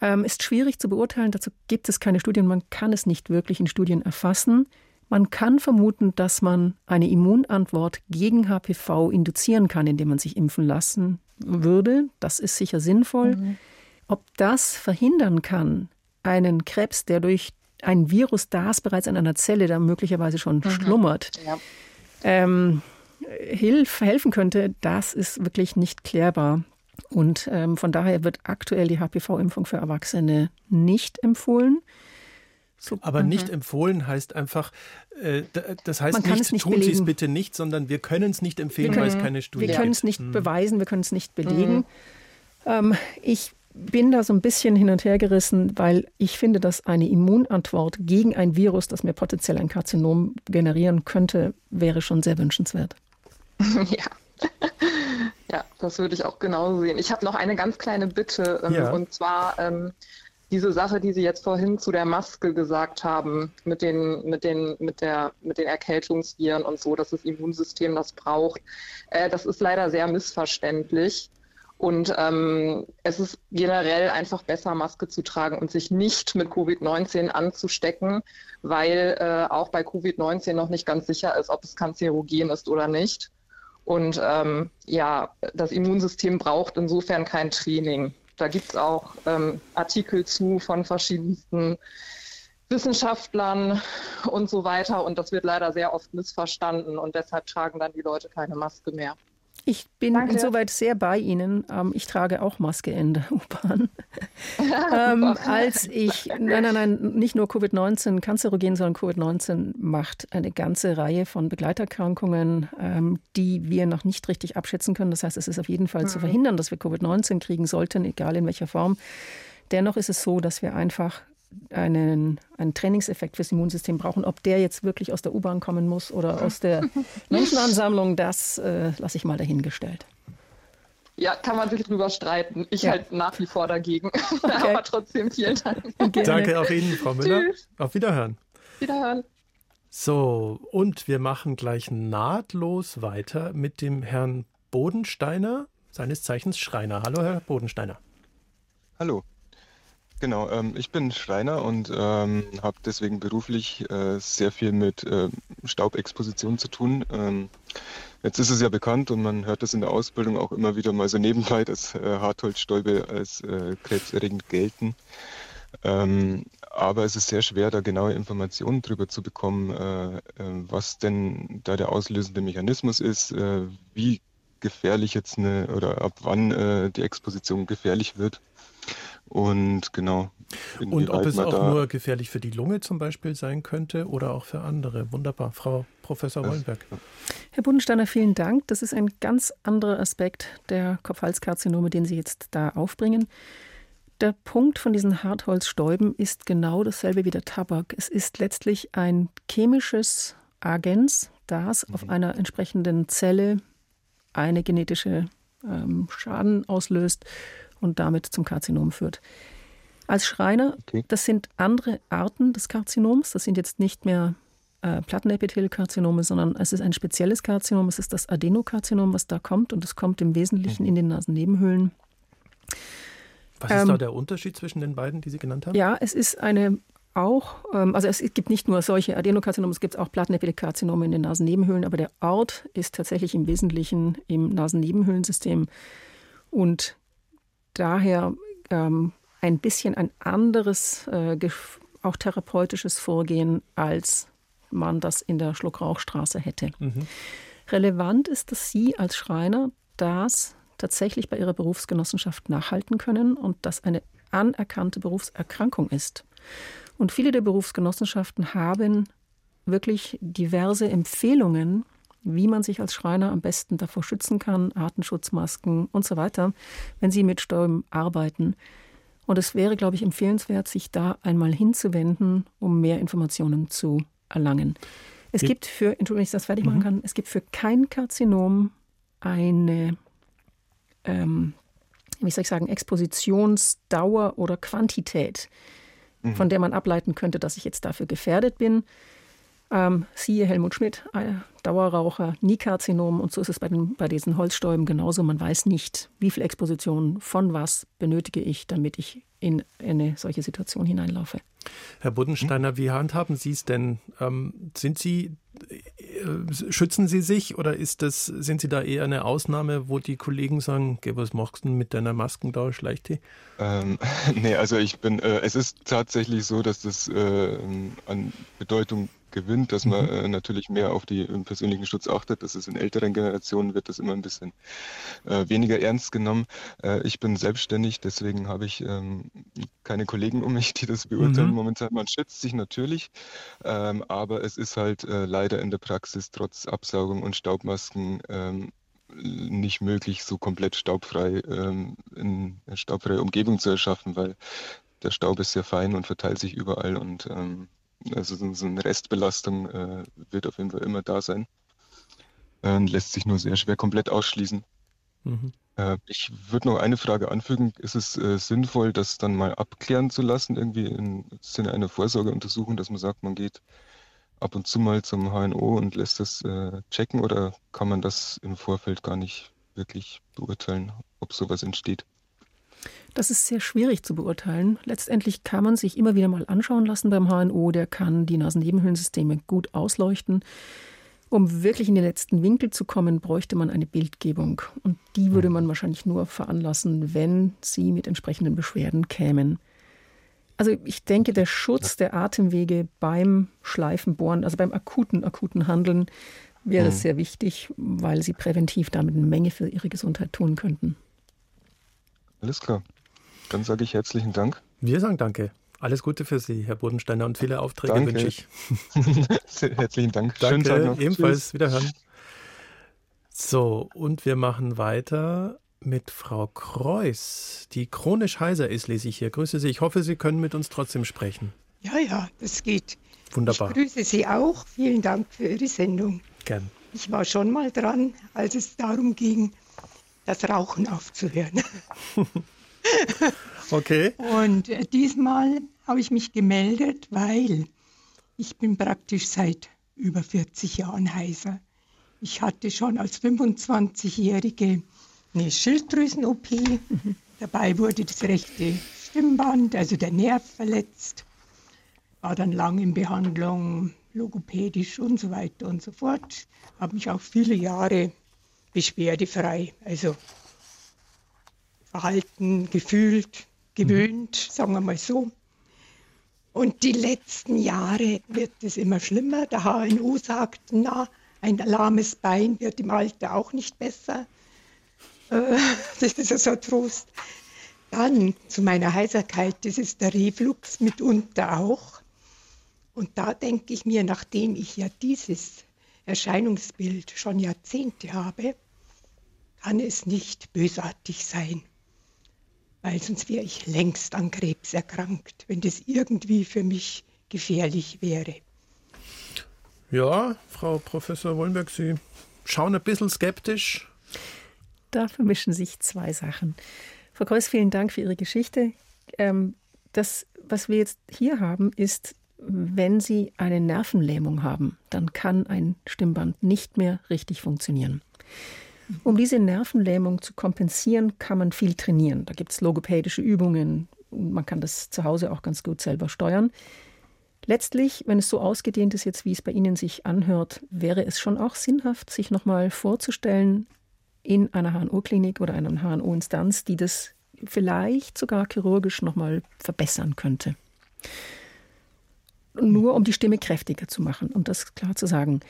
ähm, ist schwierig zu beurteilen. Dazu gibt es keine Studien. Man kann es nicht wirklich in Studien erfassen. Man kann vermuten, dass man eine Immunantwort gegen HPV induzieren kann, indem man sich impfen lassen würde. Das ist sicher sinnvoll. Mhm. Ob das verhindern kann, einen Krebs, der durch ein Virus, das bereits in einer Zelle da möglicherweise schon mhm. schlummert, ja. ähm, hilf, helfen könnte, das ist wirklich nicht klärbar. Und ähm, von daher wird aktuell die HPV-Impfung für Erwachsene nicht empfohlen. So, Aber mhm. nicht empfohlen heißt einfach, äh, das heißt nicht, nicht, tun Sie es bitte nicht, sondern wir können es nicht empfehlen, können, weil es keine Studie gibt. Wir können es nicht mhm. beweisen, wir können es nicht belegen. Mhm. Ähm, ich bin da so ein bisschen hin und her gerissen, weil ich finde, dass eine Immunantwort gegen ein Virus, das mir potenziell ein Karzinom generieren könnte, wäre schon sehr wünschenswert. Ja. Ja, das würde ich auch genauso sehen. Ich habe noch eine ganz kleine Bitte ähm, ja. und zwar ähm, diese Sache, die Sie jetzt vorhin zu der Maske gesagt haben, mit den, mit den, mit der, mit den Erkältungsviren und so, dass das Immunsystem das braucht. Äh, das ist leider sehr missverständlich. Und ähm, es ist generell einfach besser, Maske zu tragen und sich nicht mit Covid-19 anzustecken, weil äh, auch bei Covid-19 noch nicht ganz sicher ist, ob es kanzerogen ist oder nicht. Und ähm, ja, das Immunsystem braucht insofern kein Training. Da gibt es auch ähm, Artikel zu von verschiedensten Wissenschaftlern und so weiter. Und das wird leider sehr oft missverstanden und deshalb tragen dann die Leute keine Maske mehr. Ich bin Danke. insoweit sehr bei Ihnen. Ähm, ich trage auch Maske in der U-Bahn. ähm, als ich, nein, nein, nein, nicht nur Covid-19 kanzerogen, sondern Covid-19 macht eine ganze Reihe von Begleiterkrankungen, ähm, die wir noch nicht richtig abschätzen können. Das heißt, es ist auf jeden Fall mhm. zu verhindern, dass wir Covid-19 kriegen sollten, egal in welcher Form. Dennoch ist es so, dass wir einfach einen, einen Trainingseffekt fürs Immunsystem brauchen. Ob der jetzt wirklich aus der U-Bahn kommen muss oder aus der Menschenansammlung, das äh, lasse ich mal dahingestellt. Ja, kann man sich drüber streiten. Ich ja. halt nach wie vor dagegen. Okay. Aber trotzdem vielen Dank. Gerne. Danke auch Ihnen, Frau Müller. Tschüss. Auf Wiederhören. Wiederhören. So, und wir machen gleich nahtlos weiter mit dem Herrn Bodensteiner, seines Zeichens Schreiner. Hallo, Herr Bodensteiner. Hallo. Genau, ähm, ich bin Schreiner und ähm, habe deswegen beruflich äh, sehr viel mit äh, Staubexposition zu tun. Ähm, jetzt ist es ja bekannt und man hört das in der Ausbildung auch immer wieder mal so nebenbei, dass äh, Hartholzstäube als äh, krebserregend gelten. Ähm, aber es ist sehr schwer, da genaue Informationen darüber zu bekommen, äh, äh, was denn da der auslösende Mechanismus ist, wie gefährlich jetzt eine oder ab wann die Exposition gefährlich wird. Und genau. Und ob es auch nur gefährlich für die Lunge zum Beispiel sein könnte oder auch für andere. Wunderbar, Frau Professor Wollenberg. Herr Budensteiner, vielen Dank. Das ist ein ganz anderer Aspekt der Kopfhalskarzinome, den Sie jetzt da aufbringen. Der Punkt von diesen Hartholzstäuben ist genau dasselbe wie der Tabak. Es ist letztlich ein chemisches Agens, das mhm. auf einer entsprechenden Zelle eine genetische ähm, Schaden auslöst und damit zum Karzinom führt. Als Schreiner, okay. das sind andere Arten des Karzinoms. Das sind jetzt nicht mehr äh, Plattenepithelkarzinome, sondern es ist ein spezielles Karzinom. Es ist das Adenokarzinom, was da kommt und es kommt im Wesentlichen mhm. in den Nasennebenhöhlen. Was ist ähm, da der Unterschied zwischen den beiden, die Sie genannt haben? Ja, es ist eine auch, ähm, also es gibt nicht nur solche Adenokarzinome, es gibt auch Plattenepithelkarzinome in den Nasennebenhöhlen, aber der Ort ist tatsächlich im Wesentlichen im Nasennebenhöhlensystem. Und daher ähm, ein bisschen ein anderes, äh, auch therapeutisches Vorgehen, als man das in der Schluckrauchstraße hätte. Mhm. Relevant ist, dass Sie als Schreiner das tatsächlich bei Ihrer Berufsgenossenschaft nachhalten können und das eine anerkannte Berufserkrankung ist. Und viele der Berufsgenossenschaften haben wirklich diverse Empfehlungen, wie man sich als Schreiner am besten davor schützen kann, Artenschutzmasken und so weiter, wenn sie mit Stäuben arbeiten. Und es wäre, glaube ich, empfehlenswert, sich da einmal hinzuwenden, um mehr Informationen zu erlangen. Es gibt für, Entschuldigung, wenn ich das fertig machen mhm. kann, es gibt für kein Karzinom eine, ähm, wie soll ich sagen, Expositionsdauer oder Quantität, mhm. von der man ableiten könnte, dass ich jetzt dafür gefährdet bin. Ähm, siehe Helmut Schmidt, äh, Dauerraucher, nie Karzinom und so ist es bei, den, bei diesen Holzstäuben genauso. Man weiß nicht, wie viel Exposition von was benötige ich, damit ich in eine solche Situation hineinlaufe. Herr Buddensteiner, wie handhaben Sie es denn? Ähm, sind Sie, äh, schützen Sie sich oder ist das, sind Sie da eher eine Ausnahme, wo die Kollegen sagen, Geh, was machst du mit deiner Masken da, schleicht die? Ähm, nee, also ich bin, äh, es ist tatsächlich so, dass das äh, an Bedeutung gewöhnt, dass man mhm. äh, natürlich mehr auf den persönlichen Schutz achtet. Das ist in älteren Generationen wird das immer ein bisschen äh, weniger ernst genommen. Äh, ich bin selbstständig, deswegen habe ich ähm, keine Kollegen um mich, die das beurteilen. Mhm. Momentan, man schützt sich natürlich, ähm, aber es ist halt äh, leider in der Praxis trotz Absaugung und Staubmasken ähm, nicht möglich, so komplett staubfrei ähm, in eine staubfreie Umgebung zu erschaffen, weil der Staub ist sehr fein und verteilt sich überall und ähm, also so eine Restbelastung äh, wird auf jeden Fall immer da sein. Äh, lässt sich nur sehr schwer komplett ausschließen. Mhm. Äh, ich würde noch eine Frage anfügen. Ist es äh, sinnvoll, das dann mal abklären zu lassen, irgendwie im Sinne einer Vorsorgeuntersuchung, dass man sagt, man geht ab und zu mal zum HNO und lässt das äh, checken oder kann man das im Vorfeld gar nicht wirklich beurteilen, ob sowas entsteht? Das ist sehr schwierig zu beurteilen. Letztendlich kann man sich immer wieder mal anschauen lassen beim HNO. Der kann die Nasennebenhöhlensysteme gut ausleuchten. Um wirklich in den letzten Winkel zu kommen, bräuchte man eine Bildgebung. Und die würde man wahrscheinlich nur veranlassen, wenn sie mit entsprechenden Beschwerden kämen. Also ich denke, der Schutz der Atemwege beim Schleifenbohren, also beim akuten, akuten Handeln, wäre mhm. sehr wichtig, weil sie präventiv damit eine Menge für ihre Gesundheit tun könnten. Alles klar. Dann sage ich herzlichen Dank. Wir sagen Danke. Alles Gute für Sie, Herr Bodensteiner, und viele Aufträge danke. wünsche ich. herzlichen Dank. Danke, Schönen Tag noch. ebenfalls. Tschüss. Wiederhören. So, und wir machen weiter mit Frau Kreuz, die chronisch heiser ist, lese ich hier. Grüße Sie. Ich hoffe, Sie können mit uns trotzdem sprechen. Ja, ja, das geht. Wunderbar. Ich grüße Sie auch. Vielen Dank für Ihre Sendung. Gern. Ich war schon mal dran, als es darum ging, das Rauchen aufzuhören. okay. Und äh, diesmal habe ich mich gemeldet, weil ich bin praktisch seit über 40 Jahren heiser. Ich hatte schon als 25-Jährige eine Schilddrüsen-OP. Mhm. Dabei wurde das rechte Stimmband, also der Nerv verletzt. War dann lang in Behandlung, logopädisch und so weiter und so fort. Habe mich auch viele Jahre beschwerdefrei, also verhalten, gefühlt, gewöhnt, mhm. sagen wir mal so. Und die letzten Jahre wird es immer schlimmer. Der HNO sagt, na, ein lahmes Bein wird im Alter auch nicht besser. Äh, das ist ja so Trost. Dann zu meiner Heiserkeit, das ist der Reflux mitunter auch. Und da denke ich mir, nachdem ich ja dieses Erscheinungsbild schon Jahrzehnte habe, kann es nicht bösartig sein, weil sonst wäre ich längst an Krebs erkrankt, wenn das irgendwie für mich gefährlich wäre. Ja, Frau Professor Wollenberg, Sie schauen ein bisschen skeptisch. Da vermischen sich zwei Sachen. Frau Kreuz, vielen Dank für Ihre Geschichte. Ähm, das, was wir jetzt hier haben, ist, wenn Sie eine Nervenlähmung haben, dann kann ein Stimmband nicht mehr richtig funktionieren. Um diese Nervenlähmung zu kompensieren, kann man viel trainieren. Da gibt es logopädische Übungen. Man kann das zu Hause auch ganz gut selber steuern. Letztlich, wenn es so ausgedehnt ist, jetzt wie es bei Ihnen sich anhört, wäre es schon auch sinnhaft, sich nochmal vorzustellen in einer HNO-Klinik oder einer HNO-Instanz, die das vielleicht sogar chirurgisch nochmal verbessern könnte. Nur um die Stimme kräftiger zu machen, um das klar zu sagen.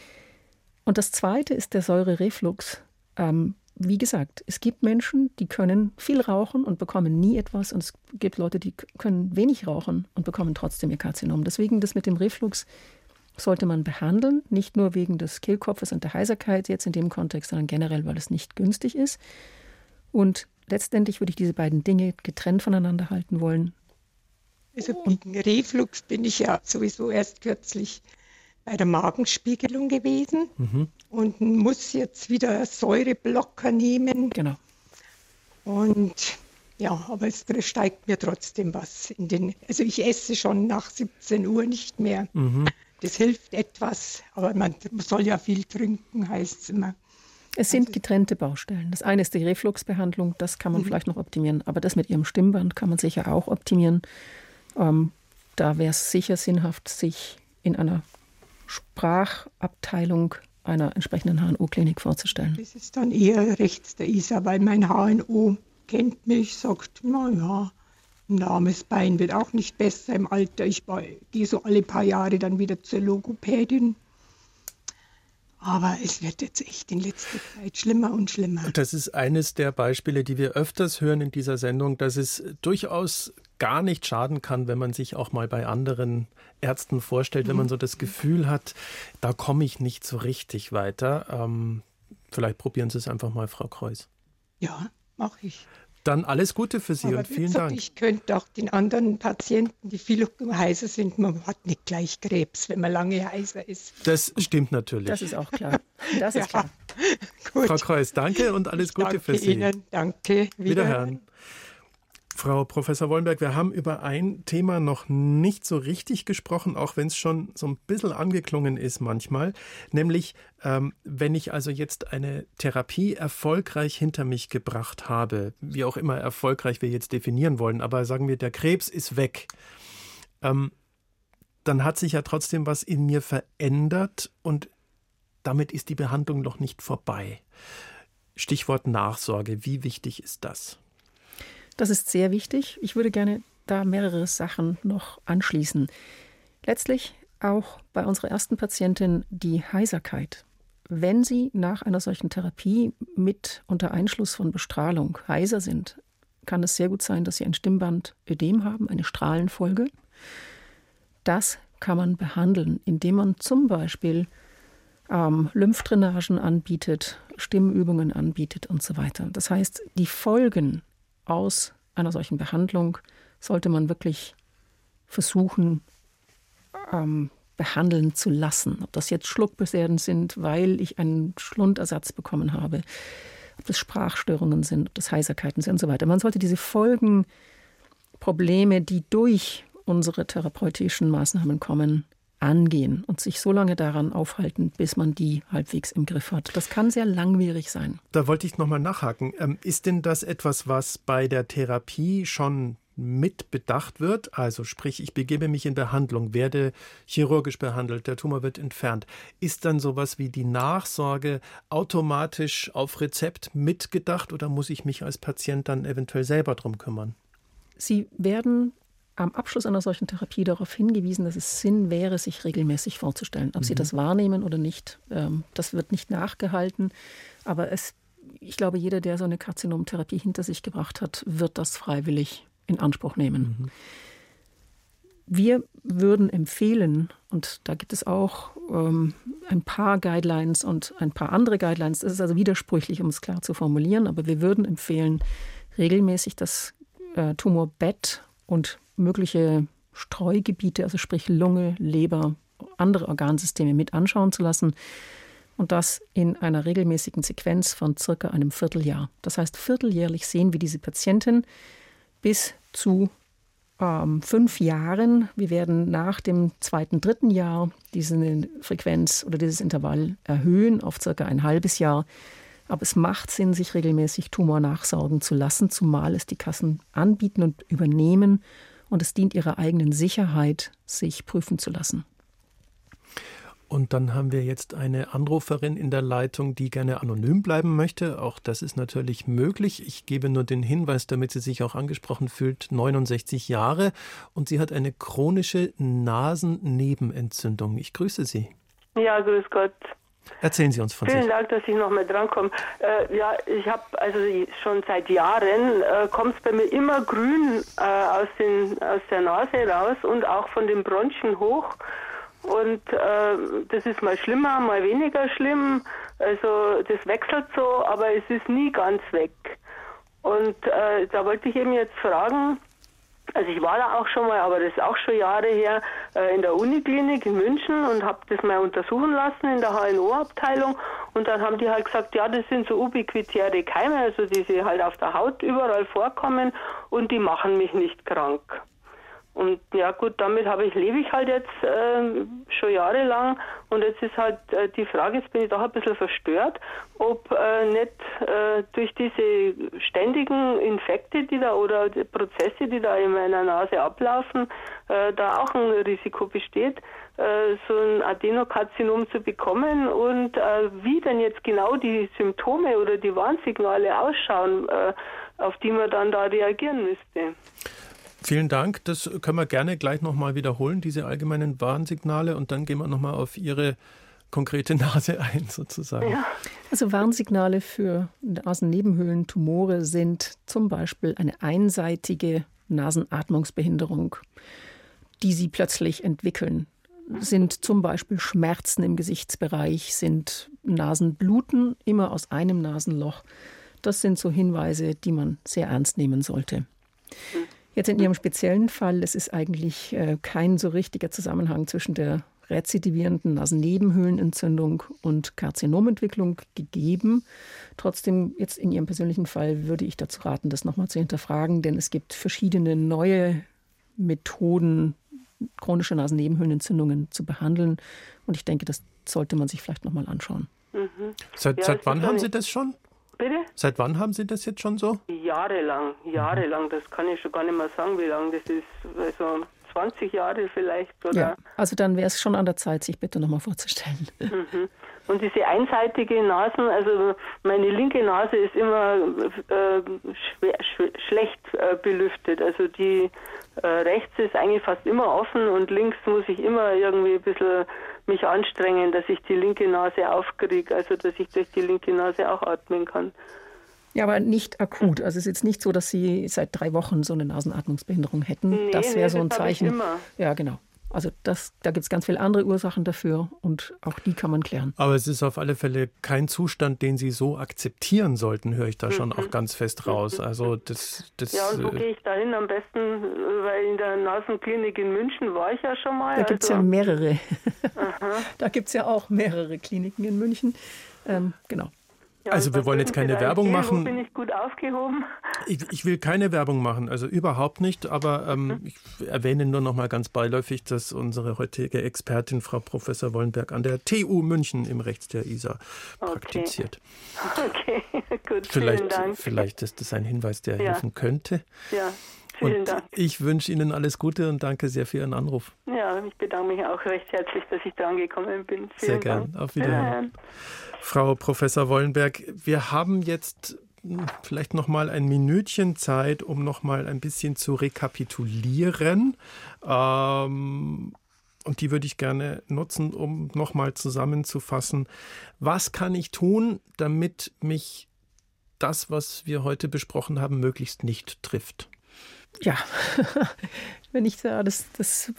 Und das Zweite ist der Säurereflux. Ähm, wie gesagt, es gibt Menschen, die können viel rauchen und bekommen nie etwas. Und es gibt Leute, die können wenig rauchen und bekommen trotzdem ihr Karzinom. Deswegen das mit dem Reflux sollte man behandeln, nicht nur wegen des Kehlkopfes und der Heiserkeit jetzt in dem Kontext, sondern generell, weil es nicht günstig ist. Und letztendlich würde ich diese beiden Dinge getrennt voneinander halten wollen. Also gegen Reflux bin ich ja sowieso erst kürzlich bei der Magenspiegelung gewesen mhm. und muss jetzt wieder Säureblocker nehmen. Genau. Und ja, aber es steigt mir trotzdem was in den. Also ich esse schon nach 17 Uhr nicht mehr. Mhm. Das hilft etwas, aber man soll ja viel trinken, heißt es immer. Es sind also getrennte Baustellen. Das eine ist die Refluxbehandlung, das kann man mhm. vielleicht noch optimieren, aber das mit Ihrem Stimmband kann man sicher auch optimieren. Ähm, da wäre es sicher sinnhaft, sich in einer Sprachabteilung einer entsprechenden HNO-Klinik vorzustellen. Das ist dann eher rechts der ISA, weil mein HNO kennt mich, sagt, na ja, Ein lahmes Bein wird auch nicht besser im Alter. Ich gehe so alle paar Jahre dann wieder zur Logopädin. Aber es wird jetzt echt in letzter Zeit schlimmer und schlimmer. Das ist eines der Beispiele, die wir öfters hören in dieser Sendung, dass es durchaus gar nicht schaden kann, wenn man sich auch mal bei anderen Ärzten vorstellt, wenn man so das Gefühl hat, da komme ich nicht so richtig weiter. Ähm, vielleicht probieren Sie es einfach mal, Frau Kreuz. Ja, mache ich. Dann alles Gute für Sie Aber und vielen gesagt, Dank. Ich könnte auch den anderen Patienten, die viel heißer sind, man hat nicht gleich Krebs, wenn man lange heißer ist. Das stimmt natürlich. Das ist auch klar. Das ist Ja, klar. gut. Frau Kreuz, danke und alles Gute danke für Sie. Ihnen, danke. Wiederhören. Frau Professor Wollenberg, wir haben über ein Thema noch nicht so richtig gesprochen, auch wenn es schon so ein bisschen angeklungen ist manchmal, nämlich ähm, wenn ich also jetzt eine Therapie erfolgreich hinter mich gebracht habe, wie auch immer erfolgreich wir jetzt definieren wollen, aber sagen wir, der Krebs ist weg, ähm, dann hat sich ja trotzdem was in mir verändert und damit ist die Behandlung noch nicht vorbei. Stichwort Nachsorge, wie wichtig ist das? Das ist sehr wichtig. Ich würde gerne da mehrere Sachen noch anschließen. Letztlich auch bei unserer ersten Patientin die Heiserkeit. Wenn Sie nach einer solchen Therapie mit unter Einschluss von Bestrahlung heiser sind, kann es sehr gut sein, dass Sie ein Stimmbandödem haben, eine Strahlenfolge. Das kann man behandeln, indem man zum Beispiel ähm, Lymphdrainagen anbietet, Stimmübungen anbietet und so weiter. Das heißt, die Folgen aus einer solchen Behandlung sollte man wirklich versuchen, ähm, behandeln zu lassen. Ob das jetzt Schluckbeschwerden sind, weil ich einen Schlundersatz bekommen habe, ob das Sprachstörungen sind, ob das Heiserkeiten sind und so weiter. Man sollte diese Folgen, Probleme, die durch unsere therapeutischen Maßnahmen kommen, angehen und sich so lange daran aufhalten, bis man die halbwegs im Griff hat. Das kann sehr langwierig sein. Da wollte ich nochmal nachhaken. Ähm, ist denn das etwas, was bei der Therapie schon mit bedacht wird? Also sprich, ich begebe mich in Behandlung, werde chirurgisch behandelt, der Tumor wird entfernt. Ist dann sowas wie die Nachsorge automatisch auf Rezept mitgedacht oder muss ich mich als Patient dann eventuell selber drum kümmern? Sie werden am Abschluss einer solchen Therapie darauf hingewiesen, dass es Sinn wäre, sich regelmäßig vorzustellen. Ob mhm. Sie das wahrnehmen oder nicht, ähm, das wird nicht nachgehalten. Aber es, ich glaube, jeder, der so eine Karzinomtherapie hinter sich gebracht hat, wird das freiwillig in Anspruch nehmen. Mhm. Wir würden empfehlen, und da gibt es auch ähm, ein paar Guidelines und ein paar andere Guidelines, das ist also widersprüchlich, um es klar zu formulieren, aber wir würden empfehlen, regelmäßig das äh, Tumorbett und mögliche Streugebiete, also sprich Lunge, Leber, andere Organsysteme mit anschauen zu lassen und das in einer regelmäßigen Sequenz von circa einem Vierteljahr. Das heißt, vierteljährlich sehen wir diese Patientin bis zu ähm, fünf Jahren. Wir werden nach dem zweiten, dritten Jahr diese Frequenz oder dieses Intervall erhöhen auf circa ein halbes Jahr. Aber es macht Sinn, sich regelmäßig Tumor nachsorgen zu lassen, zumal es die Kassen anbieten und übernehmen und es dient ihrer eigenen Sicherheit, sich prüfen zu lassen. Und dann haben wir jetzt eine Anruferin in der Leitung, die gerne anonym bleiben möchte. Auch das ist natürlich möglich. Ich gebe nur den Hinweis, damit sie sich auch angesprochen fühlt, 69 Jahre und sie hat eine chronische Nasennebenentzündung. Ich grüße Sie. Ja, grüß Gott. Erzählen Sie uns von Vielen sich. Dank, dass ich noch mal drankomme. Äh, ja, ich habe also schon seit Jahren äh, kommt es bei mir immer grün äh, aus, den, aus der Nase raus und auch von den Bronchien hoch. Und äh, das ist mal schlimmer, mal weniger schlimm. Also das wechselt so, aber es ist nie ganz weg. Und äh, da wollte ich eben jetzt fragen, also ich war da auch schon mal, aber das ist auch schon Jahre her, äh, in der Uniklinik in München und habe das mal untersuchen lassen in der HNO-Abteilung. Und dann haben die halt gesagt, ja, das sind so ubiquitäre Keime, also die sie halt auf der Haut überall vorkommen und die machen mich nicht krank. Und ja gut, damit habe ich lebe ich halt jetzt äh, schon jahrelang und jetzt ist halt äh, die Frage, jetzt bin ich doch ein bisschen verstört, ob äh, nicht äh, durch diese ständigen Infekte, die da oder die Prozesse, die da in meiner Nase ablaufen, äh, da auch ein Risiko besteht, äh, so ein Adenokarzinom zu bekommen und äh, wie denn jetzt genau die Symptome oder die Warnsignale ausschauen, äh, auf die man dann da reagieren müsste. Vielen Dank. Das können wir gerne gleich nochmal wiederholen, diese allgemeinen Warnsignale. Und dann gehen wir nochmal auf Ihre konkrete Nase ein, sozusagen. Ja. Also Warnsignale für Nasennebenhöhlentumore sind zum Beispiel eine einseitige Nasenatmungsbehinderung, die Sie plötzlich entwickeln. Sind zum Beispiel Schmerzen im Gesichtsbereich, sind Nasenbluten immer aus einem Nasenloch. Das sind so Hinweise, die man sehr ernst nehmen sollte. Jetzt in Ihrem speziellen Fall, es ist eigentlich äh, kein so richtiger Zusammenhang zwischen der rezidivierenden Nasennebenhöhlenentzündung und Karzinomentwicklung gegeben. Trotzdem, jetzt in Ihrem persönlichen Fall würde ich dazu raten, das nochmal zu hinterfragen, denn es gibt verschiedene neue Methoden, chronische Nasennebenhöhlenentzündungen zu behandeln. Und ich denke, das sollte man sich vielleicht nochmal anschauen. Mhm. Seit, ja, seit wann haben Sie das schon? Bitte? Seit wann haben Sie das jetzt schon so? Jahrelang, jahrelang. Das kann ich schon gar nicht mehr sagen, wie lange das ist. Also 20 Jahre vielleicht. Oder? Ja, also dann wäre es schon an der Zeit, sich bitte nochmal vorzustellen. Mhm. Und diese einseitige Nasen, also meine linke Nase ist immer äh, schwer, sch schlecht äh, belüftet. Also die äh, rechts ist eigentlich fast immer offen und links muss ich immer irgendwie ein bisschen mich anstrengen, dass ich die linke Nase aufkriege, also dass ich durch die linke Nase auch atmen kann. Ja, aber nicht akut. Also es ist jetzt nicht so, dass Sie seit drei Wochen so eine Nasenatmungsbehinderung hätten. Nee, das wäre nee, so ein Zeichen. Ja, genau. Also das, da gibt es ganz viele andere Ursachen dafür und auch die kann man klären. Aber es ist auf alle Fälle kein Zustand, den Sie so akzeptieren sollten, höre ich da schon mhm. auch ganz fest raus. Also das, das ja, und wo äh, gehe ich da hin am besten? Weil in der Nasenklinik in München war ich ja schon mal. Da gibt es also. ja mehrere. da gibt es ja auch mehrere Kliniken in München. Ähm, genau. Ja, also wir wollen jetzt keine Werbung machen. bin ich gut aufgehoben? Ich, ich, will keine Werbung machen, also überhaupt nicht. Aber ähm, mhm. ich erwähne nur noch mal ganz beiläufig, dass unsere heutige Expertin, Frau Professor Wollenberg, an der TU München im Rechts der ISA okay. praktiziert. Okay, gut. Vielleicht, vielen Dank. vielleicht ist das ein Hinweis, der ja. helfen könnte. Ja. Vielen und Dank. Ich wünsche Ihnen alles Gute und danke sehr für Ihren Anruf. Ja, ich bedanke mich auch recht herzlich, dass ich dran gekommen bin. Vielen sehr gern. Dank. Auf Wiedersehen. Frau Professor Wollenberg. Wir haben jetzt hm, vielleicht noch mal ein Minütchen Zeit, um noch mal ein bisschen zu rekapitulieren. Ähm, und die würde ich gerne nutzen, um noch mal zusammenzufassen. Was kann ich tun, damit mich das, was wir heute besprochen haben, möglichst nicht trifft? Ja, wenn ich da das, das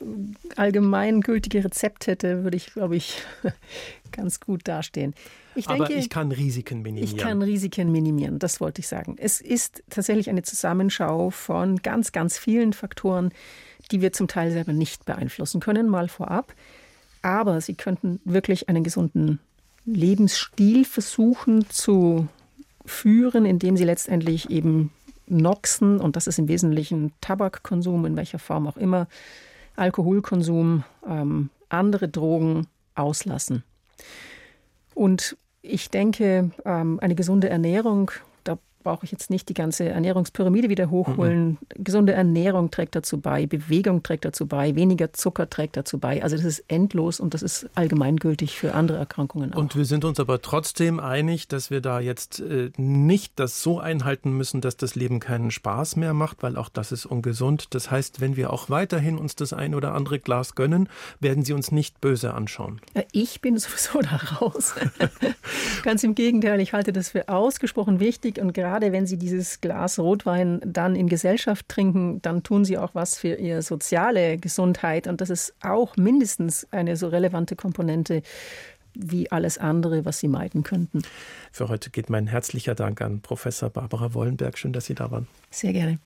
allgemeingültige Rezept hätte, würde ich, glaube ich, ganz gut dastehen. Ich denke, Aber ich kann Risiken minimieren. Ich kann Risiken minimieren, das wollte ich sagen. Es ist tatsächlich eine Zusammenschau von ganz, ganz vielen Faktoren, die wir zum Teil selber nicht beeinflussen können, mal vorab. Aber sie könnten wirklich einen gesunden Lebensstil versuchen zu führen, indem sie letztendlich eben Noxen, und das ist im Wesentlichen Tabakkonsum, in welcher Form auch immer, Alkoholkonsum, ähm, andere Drogen auslassen. Und ich denke, ähm, eine gesunde Ernährung brauche ich jetzt nicht die ganze Ernährungspyramide wieder hochholen. Mhm. Gesunde Ernährung trägt dazu bei, Bewegung trägt dazu bei, weniger Zucker trägt dazu bei. Also das ist endlos und das ist allgemeingültig für andere Erkrankungen auch. Und wir sind uns aber trotzdem einig, dass wir da jetzt äh, nicht das so einhalten müssen, dass das Leben keinen Spaß mehr macht, weil auch das ist ungesund. Das heißt, wenn wir auch weiterhin uns das ein oder andere Glas gönnen, werden sie uns nicht böse anschauen. Ich bin sowieso da raus. Ganz im Gegenteil, ich halte das für ausgesprochen wichtig und gerade gerade wenn Sie dieses Glas Rotwein dann in Gesellschaft trinken, dann tun Sie auch was für Ihre soziale Gesundheit. Und das ist auch mindestens eine so relevante Komponente wie alles andere, was Sie meiden könnten. Für heute geht mein herzlicher Dank an Professor Barbara Wollenberg. Schön, dass Sie da waren. Sehr gerne.